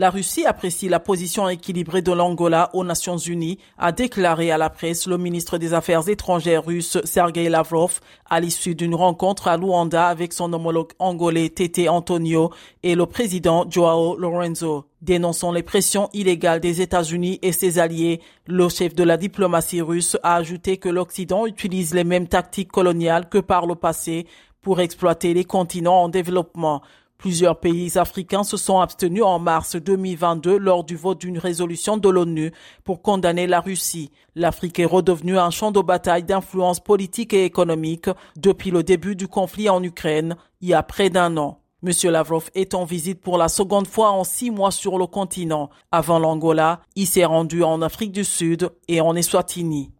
La Russie apprécie la position équilibrée de l'Angola aux Nations Unies, a déclaré à la presse le ministre des Affaires étrangères russe Sergei Lavrov à l'issue d'une rencontre à Luanda avec son homologue angolais Tete Antonio et le président Joao Lorenzo. Dénonçant les pressions illégales des États-Unis et ses alliés, le chef de la diplomatie russe a ajouté que l'Occident utilise les mêmes tactiques coloniales que par le passé pour exploiter les continents en développement. Plusieurs pays africains se sont abstenus en mars 2022 lors du vote d'une résolution de l'ONU pour condamner la Russie. L'Afrique est redevenue un champ de bataille d'influence politique et économique depuis le début du conflit en Ukraine, il y a près d'un an. Monsieur Lavrov est en visite pour la seconde fois en six mois sur le continent. Avant l'Angola, il s'est rendu en Afrique du Sud et en Eswatini.